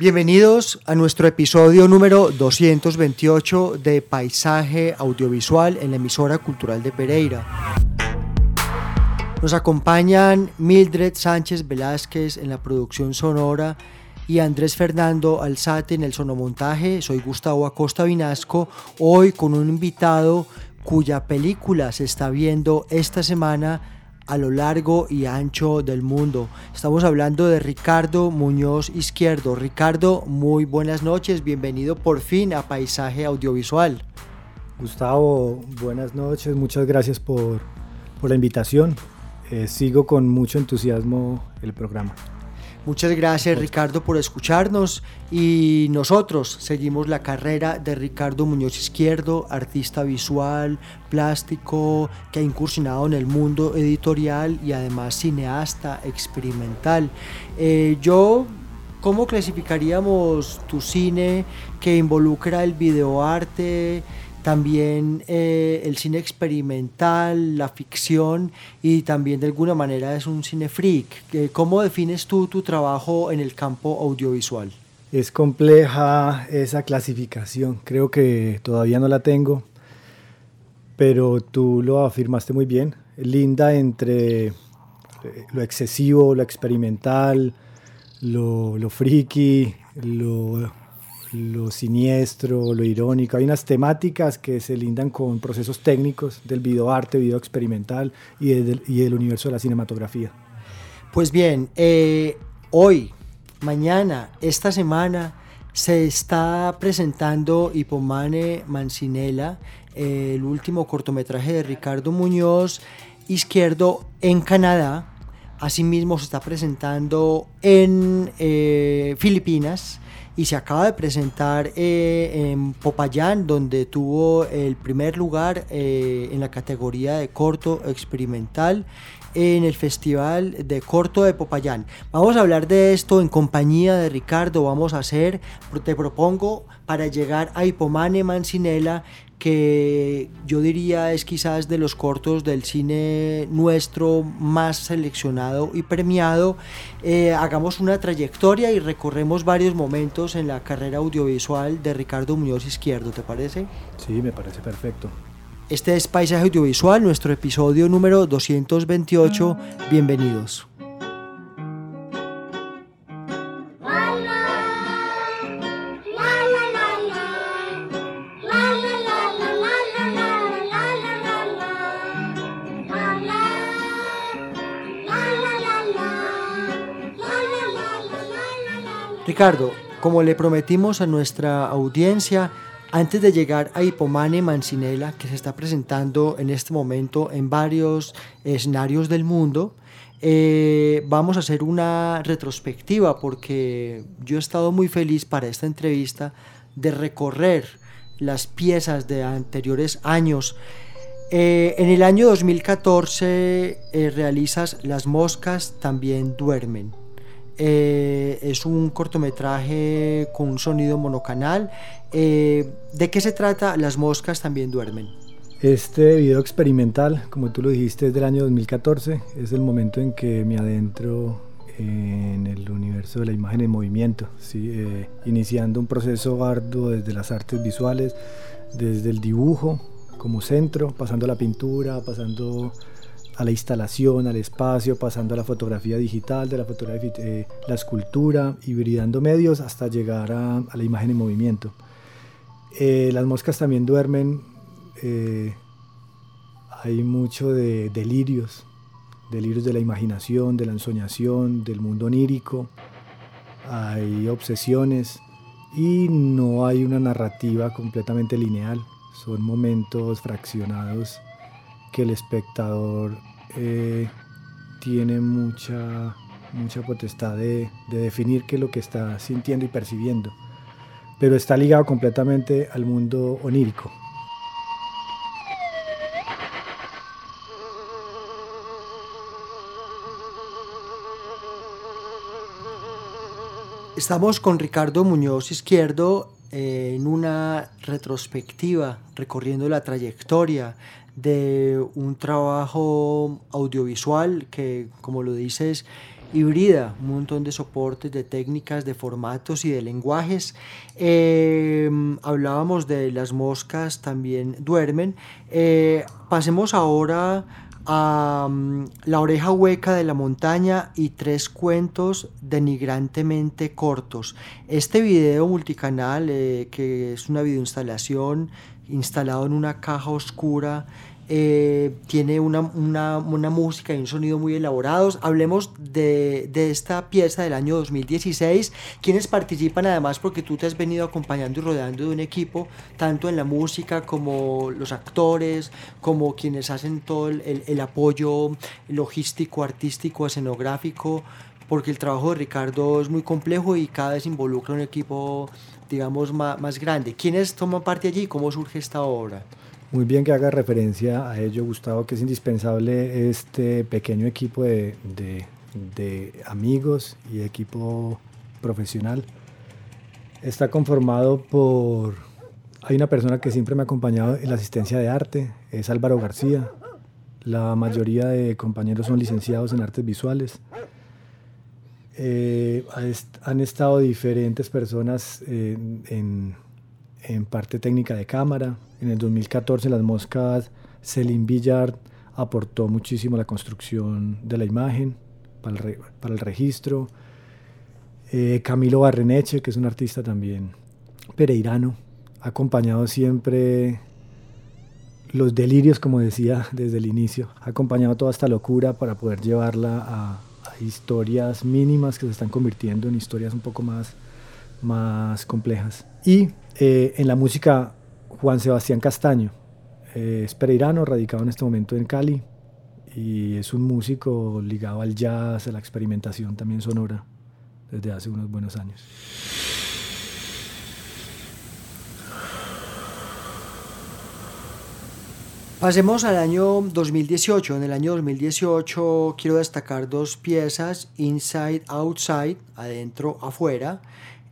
Bienvenidos a nuestro episodio número 228 de Paisaje Audiovisual en la emisora cultural de Pereira. Nos acompañan Mildred Sánchez Velázquez en la producción sonora y Andrés Fernando Alzate en el sonomontaje. Soy Gustavo Acosta Vinasco, hoy con un invitado cuya película se está viendo esta semana a lo largo y ancho del mundo. Estamos hablando de Ricardo Muñoz Izquierdo. Ricardo, muy buenas noches, bienvenido por fin a Paisaje Audiovisual. Gustavo, buenas noches, muchas gracias por, por la invitación. Eh, sigo con mucho entusiasmo el programa. Muchas gracias Ricardo por escucharnos y nosotros seguimos la carrera de Ricardo Muñoz Izquierdo, artista visual, plástico, que ha incursionado en el mundo editorial y además cineasta experimental. Eh, yo, ¿cómo clasificaríamos tu cine que involucra el videoarte? También eh, el cine experimental, la ficción y también de alguna manera es un cine freak. Eh, ¿Cómo defines tú tu trabajo en el campo audiovisual? Es compleja esa clasificación, creo que todavía no la tengo, pero tú lo afirmaste muy bien, linda entre eh, lo excesivo, lo experimental, lo, lo friki, lo lo siniestro, lo irónico. Hay unas temáticas que se lindan con procesos técnicos del videoarte, video experimental y del, y universo de la cinematografía. Pues bien, eh, hoy, mañana, esta semana se está presentando Hipomane Mancinela, el último cortometraje de Ricardo Muñoz Izquierdo en Canadá. Asimismo se está presentando en eh, Filipinas y se acaba de presentar eh, en Popayán, donde tuvo el primer lugar eh, en la categoría de corto experimental en el Festival de Corto de Popayán. Vamos a hablar de esto en compañía de Ricardo, vamos a hacer, te propongo, para llegar a Hipomane Mancinela, que yo diría es quizás de los cortos del cine nuestro más seleccionado y premiado. Eh, hagamos una trayectoria y recorremos varios momentos en la carrera audiovisual de Ricardo Muñoz Izquierdo, ¿te parece? Sí, me parece perfecto. Este es Paisaje Audiovisual, nuestro episodio número 228. Bienvenidos. Ricardo, como le prometimos a nuestra audiencia, antes de llegar a Hipomane Mancinela, que se está presentando en este momento en varios escenarios del mundo, eh, vamos a hacer una retrospectiva porque yo he estado muy feliz para esta entrevista de recorrer las piezas de anteriores años. Eh, en el año 2014 eh, realizas Las moscas también duermen. Eh, es un cortometraje con un sonido monocanal. Eh, ¿De qué se trata? Las moscas también duermen. Este video experimental, como tú lo dijiste, es del año 2014. Es el momento en que me adentro en el universo de la imagen en movimiento. Eh, iniciando un proceso arduo desde las artes visuales, desde el dibujo como centro, pasando a la pintura, pasando a la instalación, al espacio, pasando a la fotografía digital, de la fotografía, eh, la escultura, hibridando medios hasta llegar a, la imagen en movimiento. Eh, las moscas también duermen, hay mucho de delirios, delirios de la imaginación, de la ensoñación, del mundo onírico, hay obsesiones y no hay una narrativa completamente lineal, son momentos fraccionados que el espectador eh, tiene mucha, mucha potestad de, de definir qué es lo que está sintiendo y percibiendo, pero está ligado completamente al mundo onírico. Estamos con Ricardo Muñoz Izquierdo eh, en una retrospectiva recorriendo la trayectoria de un trabajo audiovisual que, como lo dices, hibrida un montón de soportes, de técnicas, de formatos y de lenguajes. Eh, hablábamos de las moscas también duermen. Eh, pasemos ahora a La oreja hueca de la montaña y tres cuentos denigrantemente cortos. Este video multicanal, eh, que es una videoinstalación instalado en una caja oscura eh, tiene una, una, música y un sonido muy elaborados. Hablemos de, de, esta pieza del año 2016, quienes participan además porque tú te has venido acompañando y rodeando de un equipo, tanto en la música como los actores, como quienes hacen todo el, el, apoyo logístico, artístico, escenográfico porque el trabajo de Ricardo es muy complejo y cada vez involucra un equipo, digamos, más, grande. ¿Quiénes toman parte allí? ¿Cómo surge esta obra? Muy bien que haga referencia a ello, Gustavo, que es indispensable este pequeño equipo de, de, amigos y equipo profesional. Está conformado por... Hay una persona que siempre me ha acompañado en la asistencia de arte, es Álvaro García. La mayoría de compañeros son licenciados en artes visuales. Eh, han estado diferentes personas en en parte técnica de cámara. En el 2014 Las Moscas, Celine Villard aportó muchísimo a la construcción de la imagen para el, registro. Eh, Camilo Barreneche, que es un artista también pereirano, ha acompañado siempre los delirios, como decía desde el inicio, ha acompañado toda esta locura para poder llevarla a historias mínimas que se están convirtiendo en historias un poco más, más complejas. Y eh, en la música, Juan Sebastián Castaño, eh, es pereirano, radicado en este momento en Cali, y es un músico ligado al jazz, a la experimentación también sonora, desde hace unos buenos años. Pasemos al año 2018. En el año 2018 quiero destacar dos piezas, Inside, Outside, adentro, afuera,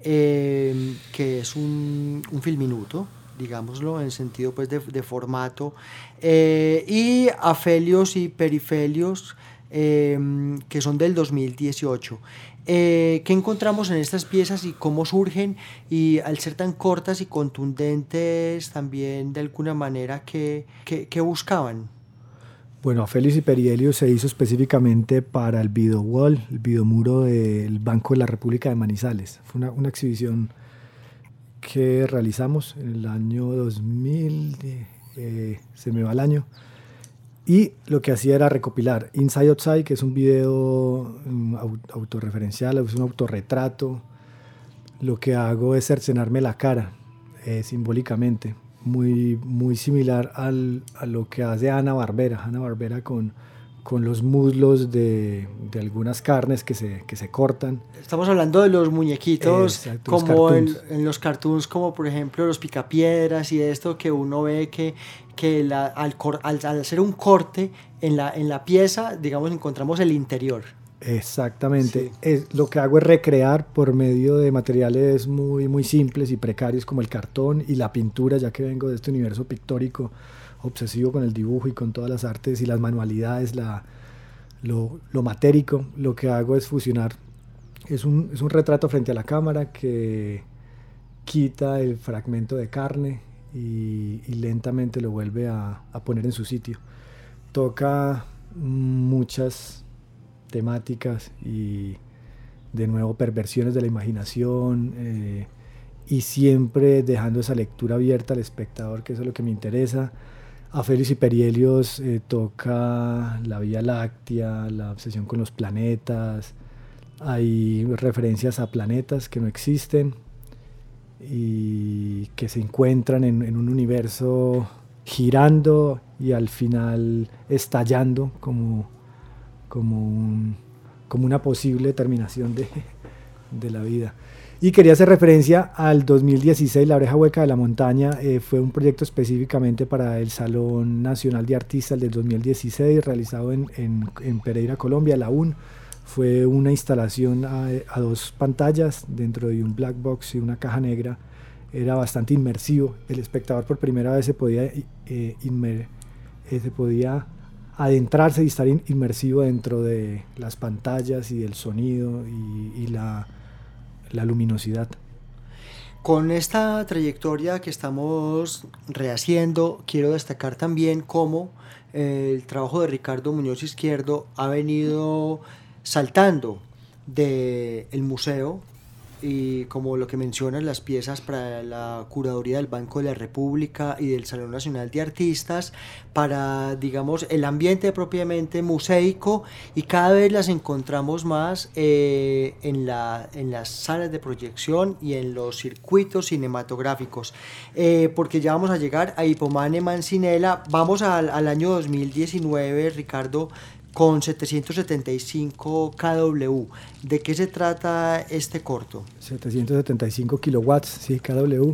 Em, que es un, un filminuto, digámoslo, en sentido pues de, formato, eh, y Afelios y Perifelios, em, que son del 2018. Eh, ¿Qué encontramos en estas piezas y cómo surgen? Y al ser tan cortas y contundentes, también de alguna manera, ¿qué, qué, buscaban? Bueno, Félix y Perielio se hizo específicamente para el video wall, el video muro del Banco de la República de Manizales. Fue una, una exhibición que realizamos en el año 2000, eh, se me va el año, y lo que hacía era recopilar Inside Outside, que es un video autorreferencial, es un autorretrato. Lo que hago es cercenarme la cara, eh, simbólicamente muy, muy similar al, a lo que hace Ana Barbera. Ana Barbera con, con los muslos de, de, algunas carnes que se, que se cortan. Estamos hablando de los muñequitos como en, en, los cartoons, como por ejemplo los picapiedras y esto que uno ve que, que la, al, al, al, hacer un corte en la, en la pieza, digamos, encontramos el interior. Exactamente. Es, lo que hago es recrear por medio de materiales muy, muy simples y precarios como el cartón y la pintura, ya que vengo de este universo pictórico obsesivo con el dibujo y con todas las artes y las manualidades, la, lo, lo, matérico. Lo que hago es fusionar, es un, es un retrato frente a la cámara que quita el fragmento de carne y, lentamente lo vuelve a, poner en su sitio. Toca muchas temáticas y de nuevo perversiones de la imaginación eh, y siempre dejando esa lectura abierta al espectador, que eso es lo que me interesa. A Félix y Perielios eh, toca la Vía Láctea, la obsesión con los planetas, hay referencias a planetas que no existen y que se encuentran en, en un universo girando y al final estallando como, como, un, como una posible terminación de, de, la vida. Y quería hacer referencia al 2016, La Oreja Hueca de la Montaña, eh, fue un proyecto específicamente para el Salón Nacional de Artistas del 2016, realizado en, en, en Pereira, Colombia, la UN. Fue una instalación a, a dos pantallas dentro de un black box y una caja negra era bastante inmersivo. El espectador por primera vez se podía, eh, eh, se podía adentrarse y estar inmersivo dentro de las pantallas y del sonido y, la, la, luminosidad. Con esta trayectoria que estamos rehaciendo, quiero destacar también cómo eh, el trabajo de Ricardo Muñoz Izquierdo ha venido saltando del el museo y como lo que mencionan las piezas para la curaduría del Banco de la República y del Salón Nacional de Artistas para digamos el ambiente propiamente museico y cada vez las encontramos más eh, en, la, en las salas de proyección y en los circuitos cinematográficos. Eh, porque ya vamos a llegar a Hipomane Mancinela. Vamos al, al año 2019 Ricardo con 775 kW. ¿De qué se trata este corto? 775 kilowatts, sí, kW.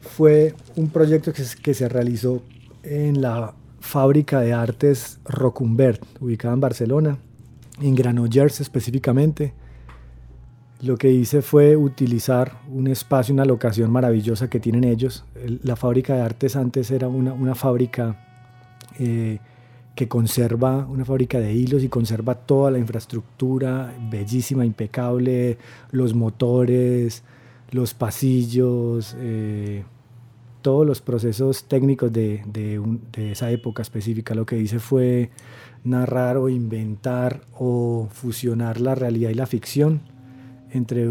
Fue un proyecto que, que se realizó en la fábrica de artes Rocumbert, ubicada en Barcelona, en Granollers específicamente. Lo que hice fue utilizar un espacio, una locación maravillosa que tienen ellos. la fábrica de artes antes era una, una fábrica eh, que conserva una fábrica de hilos y conserva toda la infraestructura bellísima, impecable, los motores, los pasillos, eh, todos los procesos técnicos de, de, esa época específica. Lo que hice fue narrar o inventar o fusionar la realidad y la ficción entre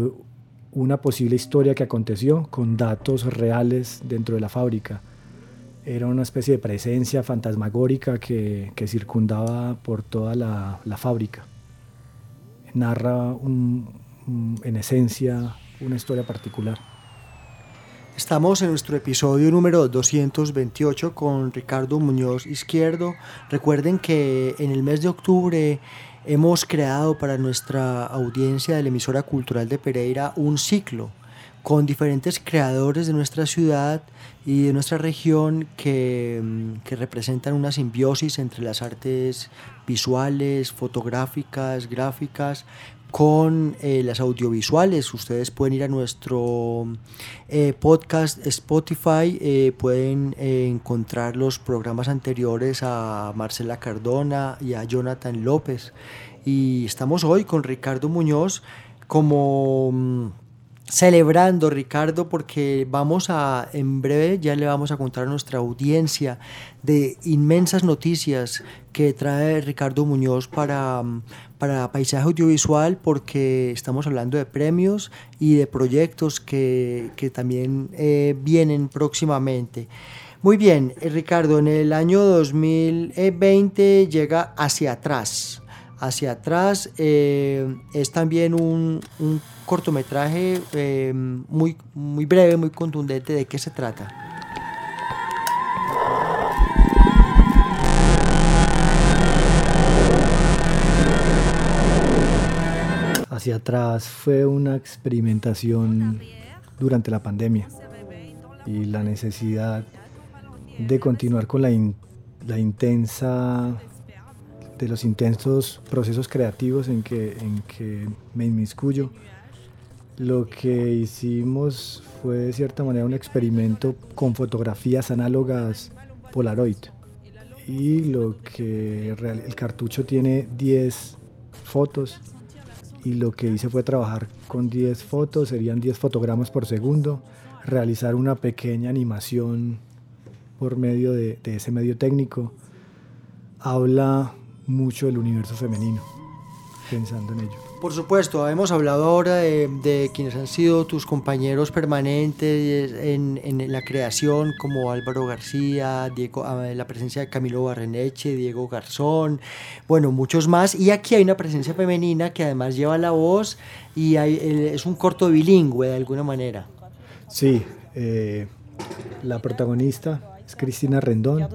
una posible historia que aconteció con datos reales dentro de la fábrica era una especie de presencia fantasmagórica que, que circundaba por toda la, la fábrica. Narra en esencia una historia particular. Estamos en nuestro episodio número 228 con Ricardo Muñoz Izquierdo. Recuerden que en el mes de octubre hemos creado para nuestra audiencia de la emisora cultural de Pereira un ciclo con diferentes creadores de nuestra ciudad y de nuestra región que, mm, que, representan una simbiosis entre las artes visuales, fotográficas, gráficas, con eh, las audiovisuales. Ustedes pueden ir a nuestro eh, podcast Spotify, eh, pueden encontrar los programas anteriores a Marcela Cardona y a Jonathan López. Y estamos hoy con Ricardo Muñoz como mm, celebrando, Ricardo, porque vamos a, en breve ya le vamos a contar a nuestra audiencia de inmensas noticias que trae Ricardo Muñoz para, para Paisaje Audiovisual, porque estamos hablando de premios y de proyectos que, que también eh, vienen próximamente. Muy bien, eh, Ricardo, en el año 2020 llega hacia atrás. Hacia atrás eh, es también un, cortometraje eh, muy, muy breve, muy contundente. ¿De qué se trata? Hacia atrás fue una experimentación durante la pandemia y la necesidad de continuar con la, la intensa de los intensos procesos creativos en que, en que me inmiscuyo. Lo que hicimos fue de cierta manera un experimento con fotografías análogas Polaroid. Y lo que el cartucho tiene 10 fotos. Y lo que hice fue trabajar con 10 fotos, serían 10 fotogramas por segundo, realizar una pequeña animación por medio de, de ese medio técnico. Habla mucho del universo femenino, pensando en ello. Por supuesto, hemos hablado ahora de, quienes han sido tus compañeros permanentes en, en, la creación, como Álvaro García, Diego, ah, la presencia de Camilo Barreneche, Diego Garzón, bueno, muchos más. Y aquí hay una presencia femenina que además lleva la voz y es un corto bilingüe de alguna manera. Sí, eh, la protagonista es Cristina Rendón.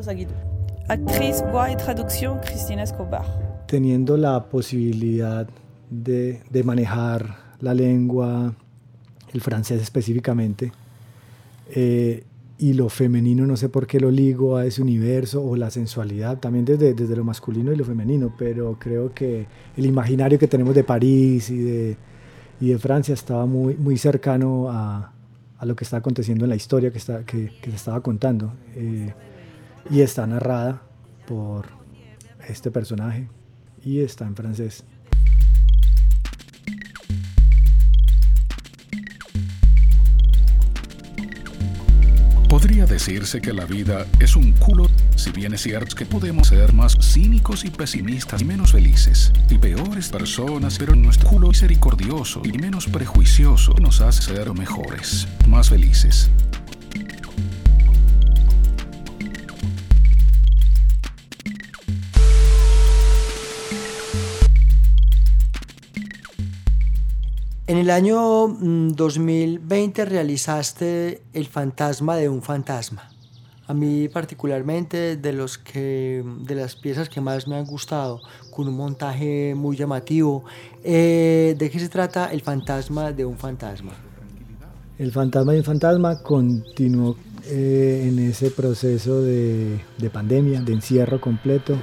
Actriz, voix y traducción, Cristina Escobar. Teniendo la posibilidad de, manejar la lengua, el francés específicamente. Eh, y lo femenino no sé por qué lo ligo a ese universo o la sensualidad, también desde, lo masculino y lo femenino, pero creo que el imaginario que tenemos de París y de, Francia estaba muy, cercano a, lo que está aconteciendo en la historia que se estaba contando. Eh, y está narrada por este personaje y está en francés. Podría decirse que la vida es un culo, si bien es cierto que podemos ser más cínicos y pesimistas y menos felices y peores personas, pero nuestro culo misericordioso y menos prejuicioso nos hace ser mejores, más felices. En el año 2020 mm, realizaste El fantasma de un fantasma. A mí particularmente de, los de las piezas que más me han gustado, con un montaje muy llamativo. Eh, ¿De qué se trata El fantasma de un fantasma? El fantasma de un fantasma continuó eh, en ese proceso de pandemia, de encierro completo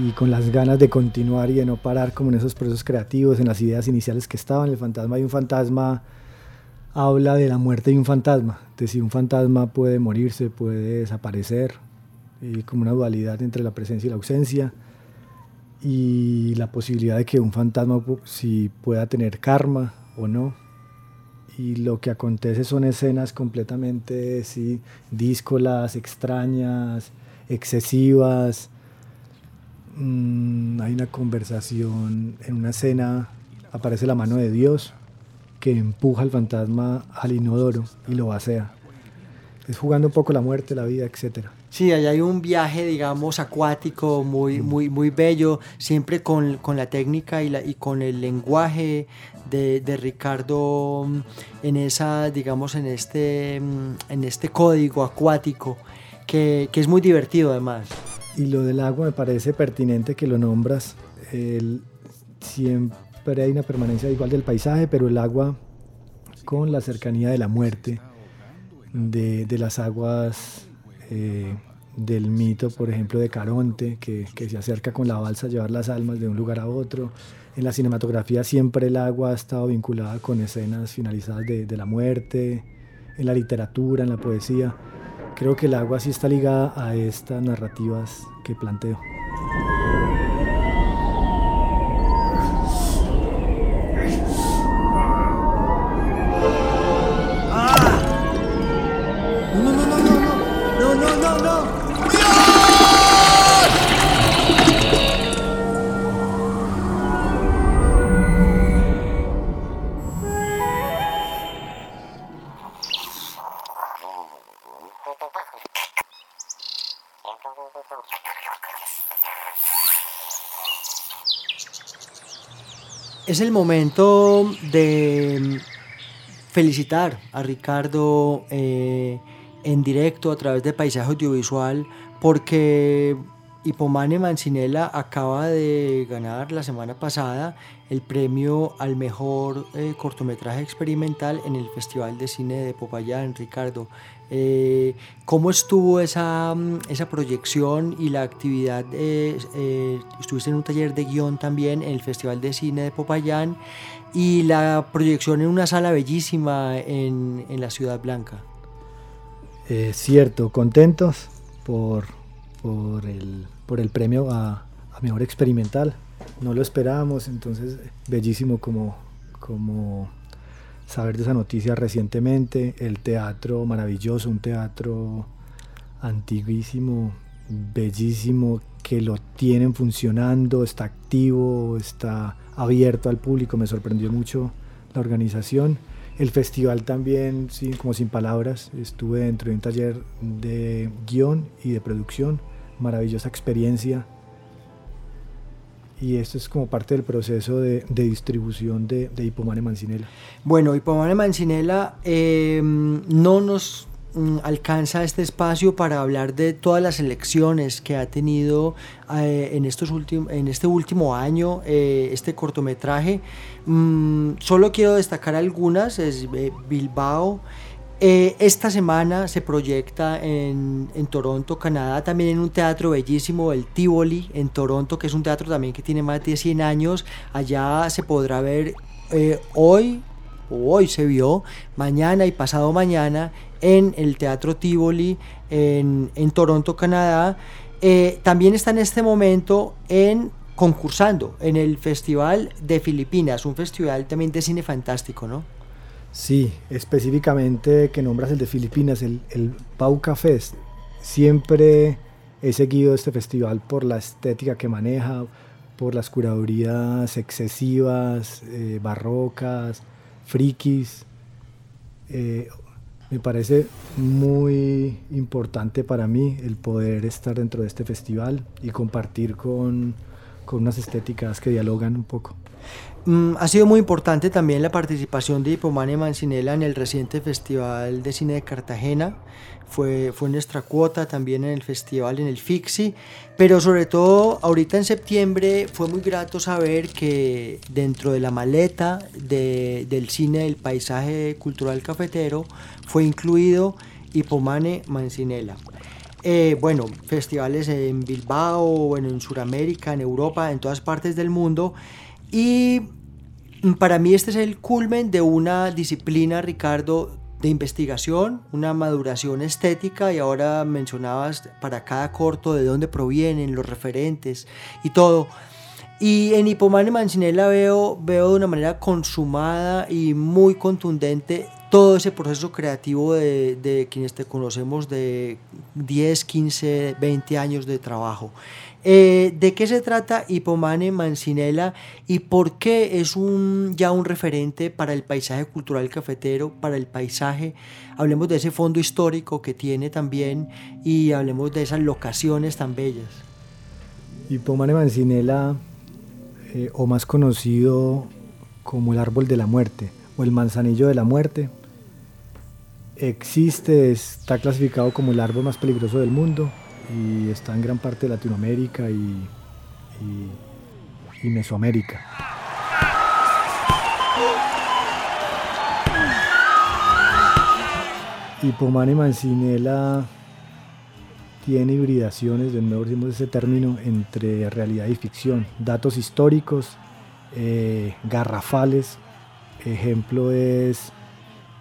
y con las ganas de continuar y de no parar como en esos procesos creativos, en las ideas iniciales que estaban. El fantasma y un fantasma habla de la muerte de un fantasma, de si un fantasma puede morirse, puede desaparecer, y como una dualidad entre la presencia y la ausencia, y la posibilidad de que un fantasma si pueda tener karma o no. Y lo que acontece son escenas completamente sí, díscolas, extrañas, excesivas, Mm, hay una conversación, en una escena aparece la mano de Dios que empuja al fantasma al inodoro y lo vacía. Es jugando un poco la muerte, la vida, etc. Sí, allá hay un viaje, digamos, acuático muy, mm. muy, muy bello, siempre con, con la técnica y, la, y con el lenguaje de, de, Ricardo mm, en esa, digamos, en este, en este código acuático que, que es muy divertido además. Y lo del agua me parece pertinente que lo nombras. El, siempre hay una permanencia igual del paisaje, pero el agua con la cercanía de la muerte, de, las aguas eh, del mito, por ejemplo, de Caronte, que, se acerca con la balsa a llevar las almas de un lugar a otro. En la cinematografía siempre el agua ha estado vinculada con escenas finalizadas de la muerte, en la literatura, en la poesía. Creo que el agua sí está ligada a estas narrativas que planteo. Es el momento de felicitar a Ricardo eh, en directo a través de Paisaje Audiovisual porque Hipomane Mancinela acaba de ganar la semana pasada el premio al mejor eh, cortometraje experimental en el Festival de Cine de Popayán, Ricardo. Eh, ¿Cómo estuvo esa, mm, esa, proyección y la actividad? Eh, estuviste en un taller de guion también en el Festival de Cine de Popayán y la proyección en una sala bellísima en, en la Ciudad Blanca. cierto, contentos por por el, por el premio a, Mejor Experimental. No lo esperábamos, entonces bellísimo como, como saber de esa noticia recientemente. El teatro maravilloso, un teatro antiguísimo, bellísimo, que lo tienen funcionando, está activo, está abierto al público. Me sorprendió mucho la organización. El festival también, sí, como sin palabras, estuve dentro de un taller de guion y de producción, maravillosa experiencia. Y esto es como parte del proceso de, distribución de, de, Hipomane Mancinela. Bueno, Hipomane Mancinela eh, no nos Mm, alcanza este espacio para hablar de todas las elecciones que ha tenido eh, en, estos en este último año eh, este cortometraje. Mm, solo quiero destacar algunas, es eh, esta semana se proyecta en, en, Toronto, Canadá, también en un teatro bellísimo, el Tivoli, en Toronto, que es un teatro también que tiene más de 100 años. Allá se podrá ver hoy, hoy se vio, mañana y pasado mañana en el Teatro Tivoli en, Toronto, Canadá. Eh, también está en este momento en concursando en el Festival de Filipinas, un festival también de cine fantástico, ¿no? Sí, específicamente que nombras el de Filipinas, el, el Pauca Fest. Siempre he seguido este festival por la estética que maneja, por las curadurías excesivas, eh, barrocas, frikis. Eh, me parece muy importante para mí el poder estar dentro de este festival y compartir con, con unas estéticas que dialogan un poco. Mm, ha sido muy importante también la participación de Hipomane Mancinela en el reciente Festival de Cine de Cartagena. Fue, fue nuestra cuota también en el festival, en el FIXI. Pero sobre todo, ahorita en septiembre fue muy grato saber que dentro de la maleta del cine del paisaje cultural cafetero fue incluido Hipomane Mancinela. Eh, bueno, festivales en Bilbao, bueno, en Sudamérica, en Europa, en todas partes del mundo. Y para mí este es el culmen de una disciplina, Ricardo, de investigación, una maduración estética y ahora mencionabas para cada corto de dónde provienen los referentes y todo. Y en Hipomane Mancinela veo, veo de una manera consumada y muy contundente todo ese proceso creativo de, quienes te conocemos de 10, 15, 20 años de trabajo. Eh, ¿De qué se trata Hipomane Mancinela y por qué es un, ya un referente para el paisaje cultural cafetero, para el paisaje? Hablemos de ese fondo histórico que tiene también y hablemos de esas locaciones tan bellas. Hipomane Mancinela, eh, o más conocido como el árbol de la muerte o el manzanillo de la muerte, existe, está clasificado como el árbol más peligroso del mundo y está en gran parte de Latinoamérica y, Mesoamérica. Y Mancinela tiene hibridaciones, de nuevo decimos ese término, entre realidad y ficción, datos históricos, eh, garrafales. Ejemplo es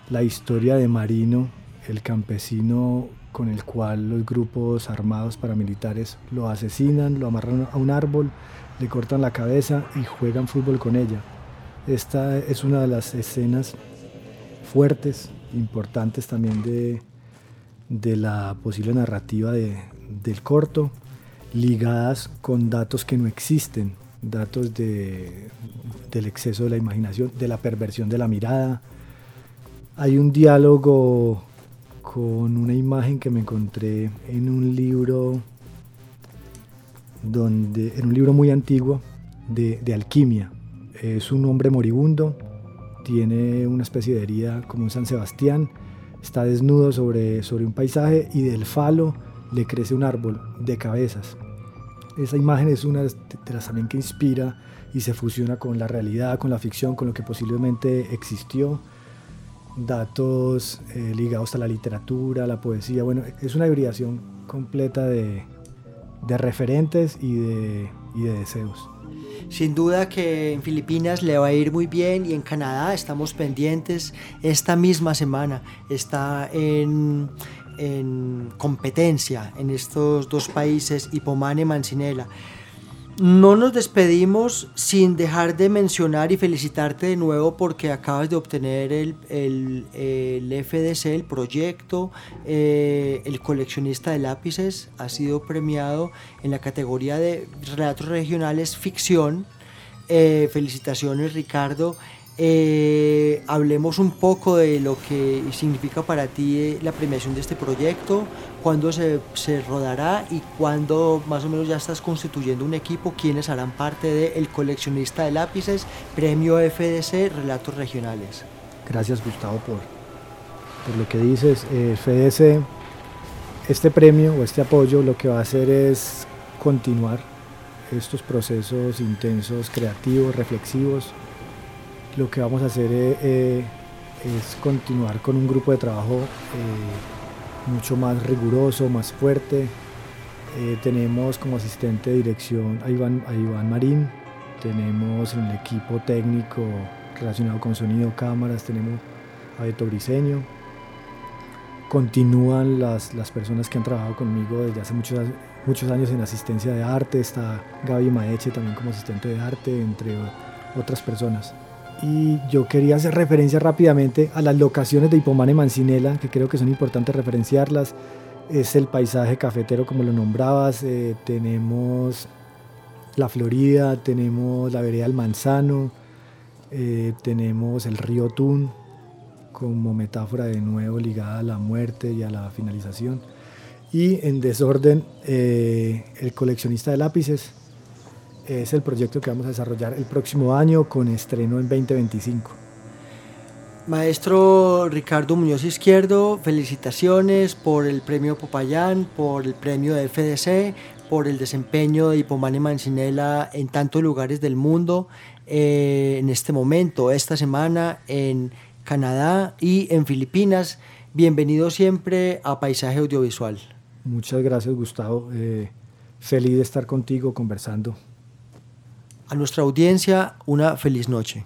la historia de Marino, el campesino con el cual los grupos armados paramilitares lo asesinan, lo amarran a un árbol, le cortan la cabeza y juegan fútbol con ella. Esta es una de las escenas fuertes, importantes también de, de la posible narrativa del corto, ligadas con datos que no existen, datos de, del exceso de la imaginación, de la perversión de la mirada. Hay un diálogo con una imagen que me encontré en un libro donde en un libro muy antiguo de, alquimia. Es un hombre moribundo, tiene una especie de herida como un San Sebastián, está desnudo sobre, sobre un paisaje y del falo le crece un árbol de cabezas. Esa imagen es una de las también que inspira y se fusiona con la realidad, con la ficción, con lo que posiblemente existió datos eh, ligados a la literatura, la poesía. Bueno, es una hibridación completa de, referentes y de, y de deseos. Sin duda que en Filipinas le va a ir muy bien y en Canadá estamos pendientes. Esta misma semana está en en competencia en estos dos países, Hipomane y Mancinela. No nos despedimos sin dejar de mencionar y felicitarte de nuevo porque acabas de obtener el, el, el FDC, el proyecto, eh, el coleccionista de lápices, ha sido premiado en la categoría de relatos regionales ficción. Eh, felicitaciones Ricardo. Eh, hablemos un poco de lo que significa para ti eh, la premiación de este proyecto, cuándo se, rodará y cuándo más o menos ya estás constituyendo un equipo, quiénes harán parte del El coleccionista de lápices, premio FDC, relatos regionales. Gracias Gustavo por, por lo que dices. Eh, FDC, este premio o este apoyo lo que va a hacer es continuar estos procesos intensos, creativos, reflexivos lo que vamos a hacer eh, eh, es continuar con un grupo de trabajo eh, mucho más riguroso, más fuerte. tenemos como asistente de dirección a Iván, a Iván Marín, tenemos en el equipo técnico relacionado con sonido, cámaras, tenemos a Beto Briseño. Continúan las, las personas que han trabajado conmigo desde hace muchos, muchos años en asistencia de arte, está Gaby Maeche también como asistente de arte, entre otras personas y yo quería hacer referencia rápidamente a las locaciones de Hipomane Mancinela, que creo que son importantes referenciarlas. Es el paisaje cafetero, como lo nombrabas. Eh, tenemos la Florida, tenemos la vereda del Manzano, eh, tenemos el río Tun, como metáfora de nuevo ligada a la muerte y a la finalización. Y en desorden, eh, el coleccionista de lápices, es el proyecto que vamos a desarrollar el próximo año con estreno en 2025. Maestro Ricardo Muñoz Izquierdo, felicitaciones por el premio Popayán, por el premio de FDC, por el desempeño de Hipomane Mancinela en tantos lugares del mundo eh, en este momento, esta semana en Canadá y en Filipinas. Bienvenido siempre a Paisaje Audiovisual. Muchas gracias Gustavo, eh, feliz de estar contigo conversando a nuestra audiencia una feliz noche.